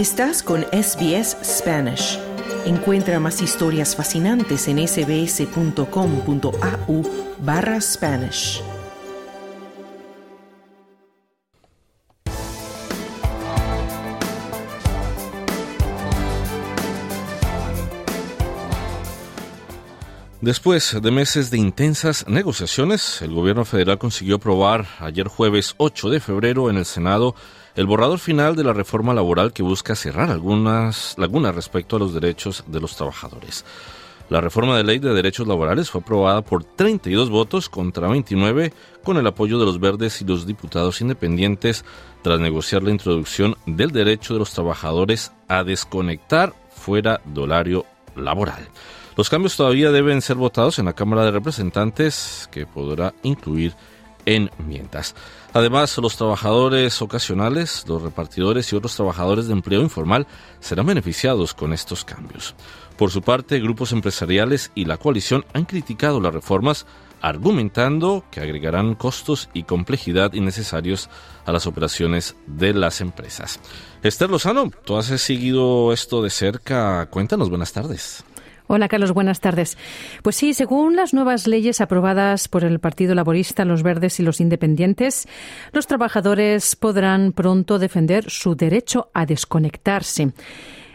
Estás con SBS Spanish. Encuentra más historias fascinantes en sbs.com.au barra Spanish. Después de meses de intensas negociaciones, el gobierno federal consiguió aprobar ayer jueves 8 de febrero en el Senado el borrador final de la reforma laboral que busca cerrar algunas lagunas respecto a los derechos de los trabajadores. La reforma de ley de derechos laborales fue aprobada por 32 votos contra 29 con el apoyo de los verdes y los diputados independientes tras negociar la introducción del derecho de los trabajadores a desconectar fuera del horario laboral. Los cambios todavía deben ser votados en la Cámara de Representantes, que podrá incluir enmiendas. Además, los trabajadores ocasionales, los repartidores y otros trabajadores de empleo informal serán beneficiados con estos cambios. Por su parte, grupos empresariales y la coalición han criticado las reformas argumentando que agregarán costos y complejidad innecesarios a las operaciones de las empresas. Esther Lozano, tú has seguido esto de cerca. Cuéntanos, buenas tardes. Hola, Carlos. Buenas tardes. Pues sí, según las nuevas leyes aprobadas por el Partido Laborista, los Verdes y los Independientes, los trabajadores podrán pronto defender su derecho a desconectarse.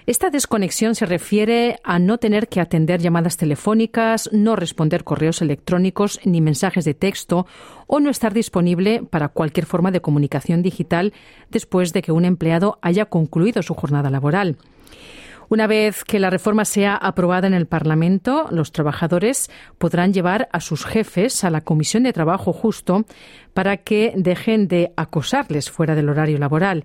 Esta desconexión se refiere a no tener que atender llamadas telefónicas, no responder correos electrónicos ni mensajes de texto o no estar disponible para cualquier forma de comunicación digital después de que un empleado haya concluido su jornada laboral. Una vez que la reforma sea aprobada en el Parlamento, los trabajadores podrán llevar a sus jefes a la Comisión de Trabajo Justo para que dejen de acosarles fuera del horario laboral.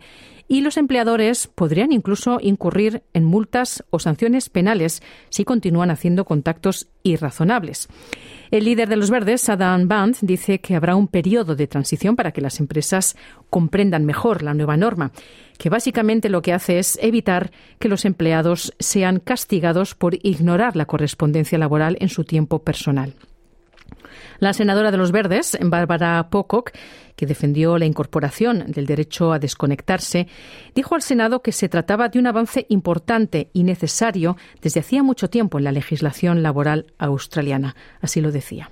Y los empleadores podrían incluso incurrir en multas o sanciones penales si continúan haciendo contactos irrazonables. El líder de los verdes, Adam Band, dice que habrá un periodo de transición para que las empresas comprendan mejor la nueva norma, que básicamente lo que hace es evitar que los empleados sean castigados por ignorar la correspondencia laboral en su tiempo personal. La senadora de los Verdes, Bárbara Pocock, que defendió la incorporación del derecho a desconectarse, dijo al Senado que se trataba de un avance importante y necesario desde hacía mucho tiempo en la legislación laboral australiana. Así lo decía.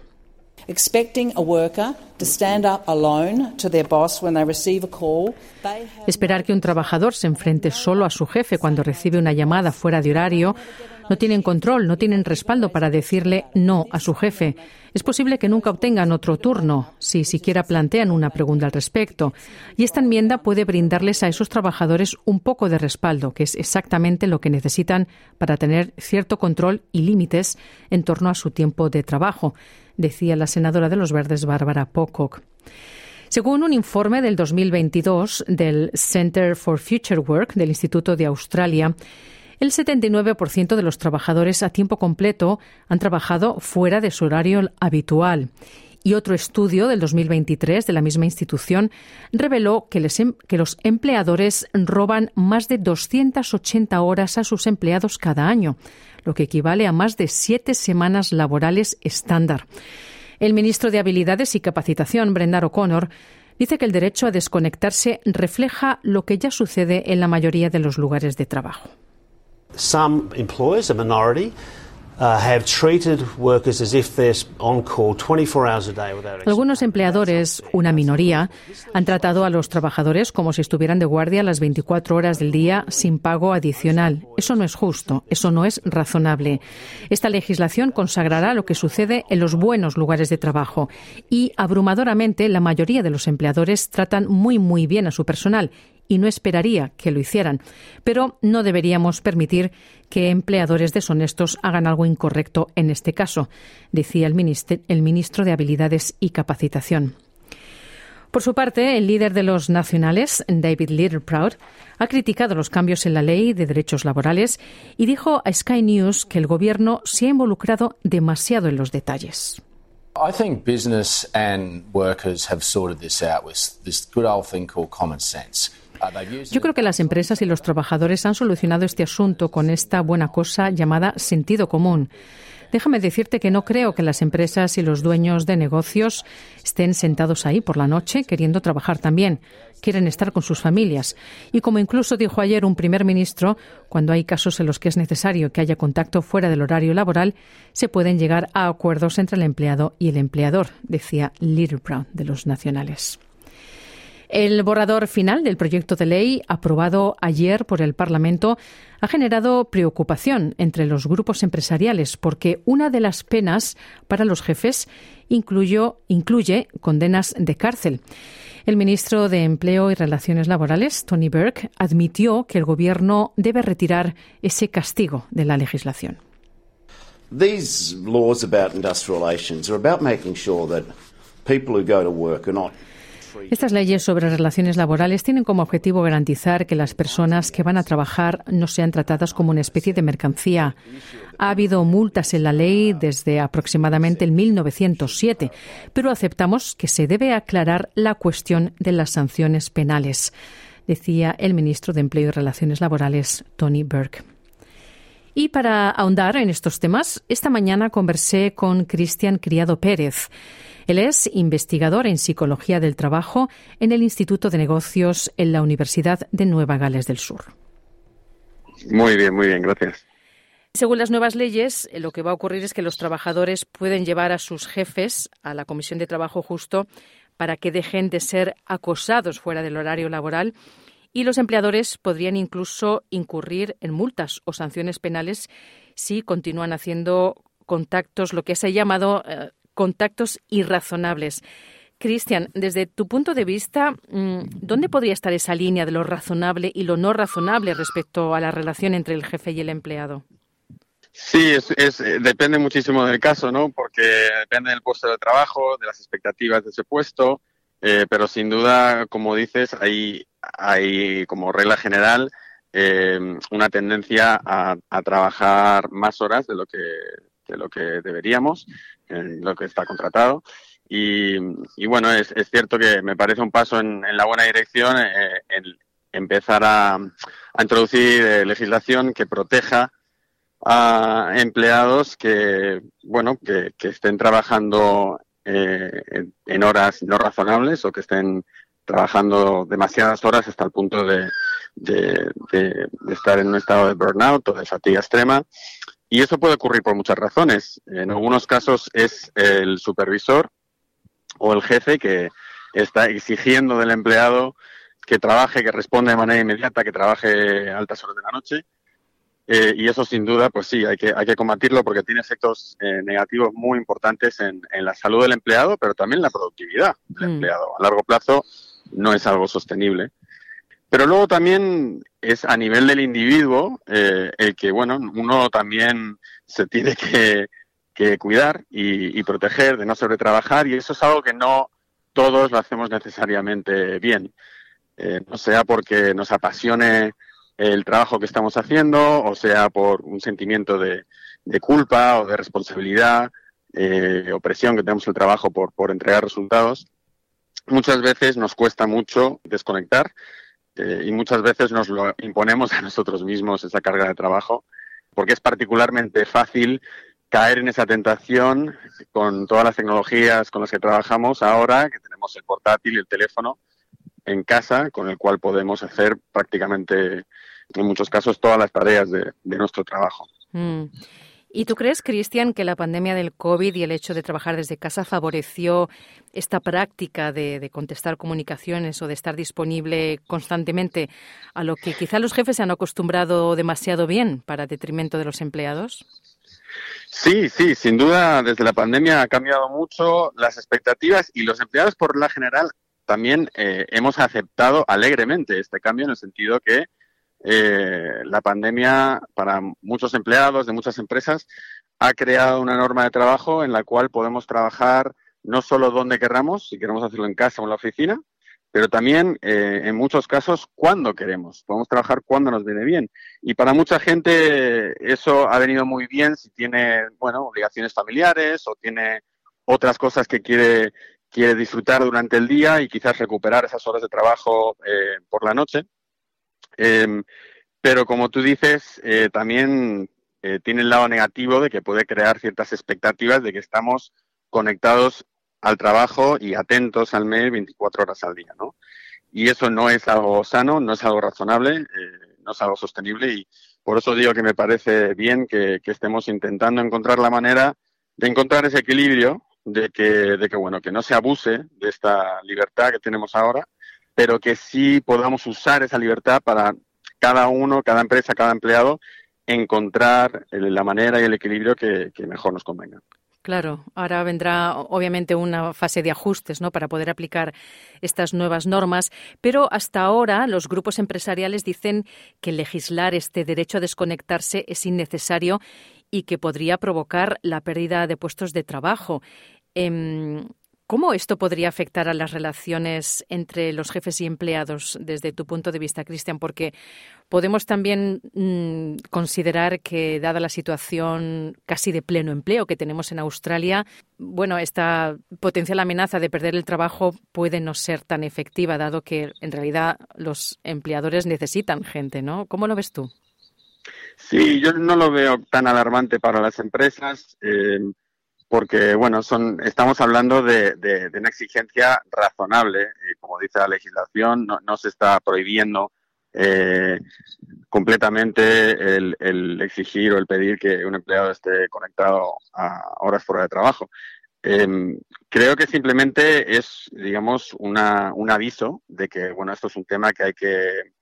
Esperar que un trabajador se enfrente solo a su jefe cuando recibe una llamada fuera de horario no tienen control, no tienen respaldo para decirle no a su jefe. Es posible que nunca obtengan otro turno, si siquiera plantean una pregunta al respecto. Y esta enmienda puede brindarles a esos trabajadores un poco de respaldo, que es exactamente lo que necesitan para tener cierto control y límites en torno a su tiempo de trabajo, decía la senadora de los Verdes, Bárbara Pocock. Según un informe del 2022 del Center for Future Work del Instituto de Australia, el 79% de los trabajadores a tiempo completo han trabajado fuera de su horario habitual. Y otro estudio del 2023 de la misma institución reveló que, em, los empleadores roban más de 280 horas a sus empleados cada año, lo que equivale a más de siete semanas laborales estándar. El ministro de Habilidades y Capacitación, Brendan O'Connor, dice que el derecho a desconectarse refleja lo que ya sucede en la mayoría de los lugares de trabajo. Some employers, a minority, algunos empleadores, una minoría, han tratado a los trabajadores como si estuvieran de guardia las 24 horas del día sin pago adicional. Eso no es justo, eso no es razonable. Esta legislación consagrará lo que sucede en los buenos lugares de trabajo y, abrumadoramente, la mayoría de los empleadores tratan muy, muy bien a su personal y no esperaría que lo hicieran. Pero no deberíamos permitir que empleadores deshonestos hagan algo incorrecto en este caso, decía el, ministro, de Habilidades y Capacitación. Por su parte, el líder de los nacionales, David Littleproud, ha criticado los cambios en la ley de derechos laborales y dijo a Sky News que el gobierno se ha involucrado demasiado en los detalles. I think business and workers have sorted this out with this good old thing called common sense. Yo creo que las empresas y los trabajadores han solucionado este asunto con esta buena cosa llamada sentido común. Déjame decirte que no creo que las empresas y los dueños de negocios estén sentados ahí por la noche queriendo trabajar también. Quieren estar con sus familias. Y como incluso dijo ayer un primer ministro, cuando hay casos en los que es necesario que haya contacto fuera del horario laboral, se pueden llegar a acuerdos entre el empleado y el empleador, decía Little Brown de los nacionales. El borrador final del proyecto de ley aprobado ayer por el Parlamento ha generado preocupación entre los grupos empresariales porque una de las penas para los jefes incluyó, incluye condenas de cárcel. El ministro de Empleo y Relaciones Laborales, Tony Burke, admitió que el Gobierno debe retirar ese castigo de la legislación. Estas leyes sobre relaciones laborales tienen como objetivo garantizar que las personas que van a trabajar no sean tratadas como una especie de mercancía. Ha habido multas en la ley desde aproximadamente el 1907, pero aceptamos que se debe aclarar la cuestión de las sanciones penales, decía el ministro de Empleo y Relaciones Laborales, Tony Burke. Y para ahondar en estos temas, esta mañana conversé con Cristian Criado Pérez. Él es investigador en psicología del trabajo en el Instituto de Negocios en la Universidad de Nueva Gales del Sur. Muy bien, muy bien, gracias. Según las nuevas leyes, eh, lo que va a ocurrir es que los trabajadores pueden llevar a sus jefes a la Comisión de Trabajo Justo para que dejen de ser acosados fuera del horario laboral y los empleadores podrían incluso incurrir en multas o sanciones penales si continúan haciendo contactos, lo que se ha llamado eh, contactos irrazonables. Cristian, desde tu punto de vista, mm, ¿dónde podría estar esa línea de lo razonable y lo no razonable respecto a la relación entre el jefe y el empleado? Sí, es, eh, depende muchísimo del caso, ¿no? Porque depende del puesto de trabajo, de las expectativas de ese puesto, eh, pero sin duda, como dices, hay, hay como regla general eh, una tendencia a, a, trabajar más horas de lo que de lo que deberíamos, en lo que está contratado. Y, y bueno, es, es, cierto que me parece un paso en, en la buena dirección eh, empezar a, introducir eh, legislación que proteja a empleados que, bueno, que, que estén trabajando eh, en, horas no razonables o que estén trabajando demasiadas horas hasta el punto de, de, de estar en un estado de burnout o de fatiga extrema y eso puede ocurrir por muchas razones. En algunos casos es el supervisor o el jefe que está exigiendo del empleado que trabaje, que responda de manera inmediata, que trabaje altas horas de la noche. Eh, y eso sin duda, pues sí, hay que, hay que combatirlo porque tiene efectos eh, negativos muy importantes en, en, la salud del empleado, pero también en la productividad del mm. empleado. A largo plazo no es algo sostenible. Pero luego también es a nivel del individuo eh, el que, bueno, uno también se tiene que, cuidar y, proteger de no sobretrabajar y eso es algo que no todos lo hacemos necesariamente bien. Eh, no sea porque nos apasione el trabajo que estamos haciendo o sea por un sentimiento de, culpa o de responsabilidad, eh, opresión que tenemos el trabajo por entregar resultados. Muchas veces nos cuesta mucho desconectar eh, y muchas veces nos lo imponemos a nosotros mismos esa carga de trabajo, porque es particularmente fácil caer en esa tentación con todas las tecnologías con las que trabajamos ahora, que tenemos el portátil y el teléfono en casa, con el cual podemos hacer prácticamente, en muchos casos, todas las tareas de, nuestro trabajo. Mm. ¿Y tú crees, Cristian, que la pandemia del COVID y el hecho de trabajar desde casa favoreció esta práctica de, contestar comunicaciones o de estar disponible constantemente a lo que quizá los jefes se han acostumbrado demasiado bien para detrimento de los empleados? Sí, sí, sin duda desde la pandemia ha cambiado mucho las expectativas y los empleados por la general también eh, hemos aceptado alegremente este cambio en el sentido que eh, la pandemia para muchos empleados de muchas empresas ha creado una norma de trabajo en la cual podemos trabajar no solo donde queramos, si queremos hacerlo en casa o en la oficina, pero también eh, en muchos casos cuando queremos. Podemos trabajar cuando nos viene bien. Y para mucha gente eso ha venido muy bien si tiene, bueno, obligaciones familiares o tiene otras cosas que quiere, quiere disfrutar durante el día y quizás recuperar esas horas de trabajo eh, por la noche. Eh, pero como tú dices, eh, también eh, tiene el lado negativo de que puede crear ciertas expectativas de que estamos conectados al trabajo y atentos al mail 24 horas al día, ¿no? Y eso no es algo sano, no es algo razonable, eh, no es algo sostenible y por eso digo que me parece bien que, estemos intentando encontrar la manera de encontrar ese equilibrio de que, de que, bueno, que no se abuse de esta libertad que tenemos ahora, pero que sí podamos usar esa libertad para cada uno, cada empresa, cada empleado, encontrar la manera y el equilibrio que mejor nos convenga. Claro, ahora vendrá obviamente una fase de ajustes ¿no? para poder aplicar estas nuevas normas, pero hasta ahora los grupos empresariales dicen que legislar este derecho a desconectarse es innecesario y que podría provocar la pérdida de puestos de trabajo. Em, ¿Cómo esto podría afectar a las relaciones entre los jefes y empleados desde tu punto de vista, Cristian? Porque podemos también mm, considerar que, dada la situación casi de pleno empleo que tenemos en Australia, bueno, esta potencial amenaza de perder el trabajo puede no ser tan efectiva, dado que en realidad los empleadores necesitan gente, ¿no? ¿Cómo lo ves tú? Sí, yo no lo veo tan alarmante para las empresas. Eh, porque bueno, son, estamos hablando de, de, una exigencia razonable, eh, como dice la legislación, no, no se está prohibiendo eh, completamente el, el, exigir o el pedir que un empleado esté conectado a horas fuera de trabajo. Eh, creo que simplemente es, digamos, una, un aviso de que, bueno, esto es un tema que hay que,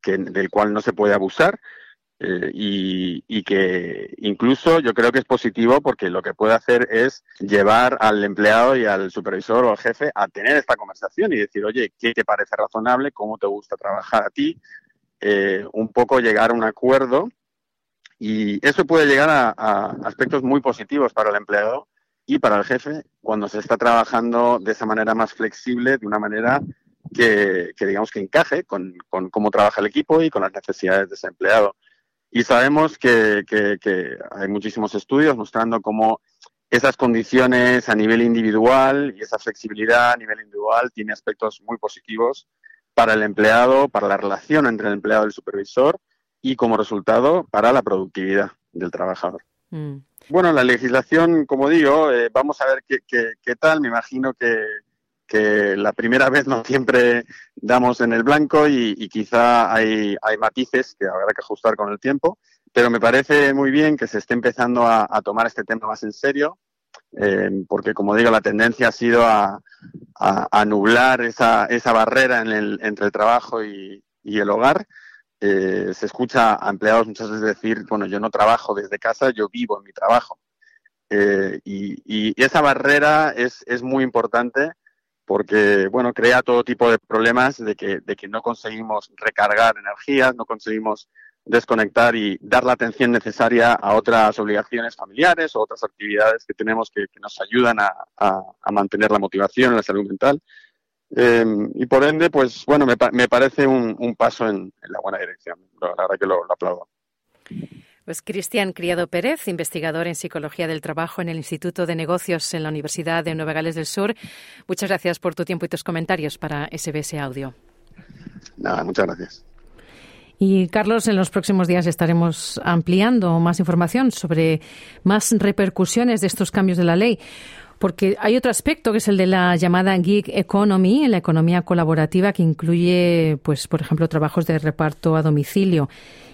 que del cual no se puede abusar eh, y, que incluso yo creo que es positivo porque lo que puede hacer es llevar al empleado y al supervisor o al jefe a tener esta conversación y decir, oye, ¿qué te parece razonable? ¿Cómo te gusta trabajar a ti? Eh, un poco llegar a un acuerdo y eso puede llegar a, aspectos muy positivos para el empleado y para el jefe cuando se está trabajando de esa manera más flexible, de una manera que, digamos que encaje con, cómo trabaja el equipo y con las necesidades de ese empleado. Y sabemos que, hay muchísimos estudios mostrando cómo esas condiciones a nivel individual y esa flexibilidad a nivel individual tiene aspectos muy positivos para el empleado, para la relación entre el empleado y el supervisor y como resultado para la productividad del trabajador. Mm. Bueno, la legislación, como digo, eh, vamos a ver qué, qué, tal. Me imagino que, que la primera vez no siempre damos en el blanco y, quizá hay, hay, matices que habrá que ajustar con el tiempo, pero me parece muy bien que se esté empezando a, tomar este tema más en serio, eh, porque como digo, la tendencia ha sido a, a, nublar esa, esa barrera en el, entre el trabajo y, y el hogar. Eh, se escucha a empleados muchas veces decir, bueno, yo no trabajo desde casa, yo vivo en mi trabajo. Eh, y, y, esa barrera es, es muy importante porque bueno, crea todo tipo de problemas de que, de que no conseguimos recargar energías, no conseguimos desconectar y dar la atención necesaria a otras obligaciones familiares o otras actividades que tenemos que, nos ayudan a, a, mantener la motivación la salud mental. Em, y por ende, pues bueno, me, me parece un, un paso en, la buena dirección. La verdad que lo aplaudo. Pues Cristian Criado Pérez, investigador en Psicología del Trabajo en el Instituto de Negocios en la Universidad de Nueva Gales del Sur. Muchas gracias por tu tiempo y tus comentarios para SBS Audio. Nada, muchas gracias. Y Carlos, en los próximos días estaremos ampliando más información sobre más repercusiones de estos cambios de la ley. Porque hay otro aspecto que es el de la llamada gig economy, la economía colaborativa que incluye, pues, por ejemplo, trabajos de reparto a domicilio.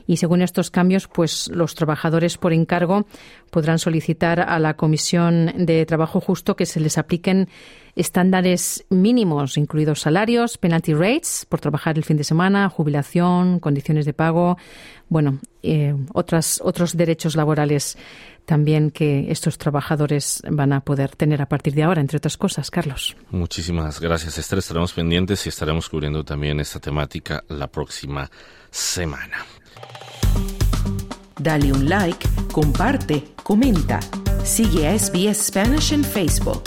Y según estos cambios, pues los trabajadores por encargo podrán solicitar a la Comisión de Trabajo Justo que se les apliquen estándares mínimos, incluidos salarios, penalty rates por trabajar el fin de semana, jubilación, condiciones de pago, bueno, eh, otras, otros derechos laborales también que estos trabajadores van a poder tener a partir de ahora, entre otras cosas. Carlos. Muchísimas gracias, Esther. Estaremos pendientes y estaremos cubriendo también esta temática la próxima semana. Dale un like, comparte, comenta. Sigue a SBS Spanish en Facebook.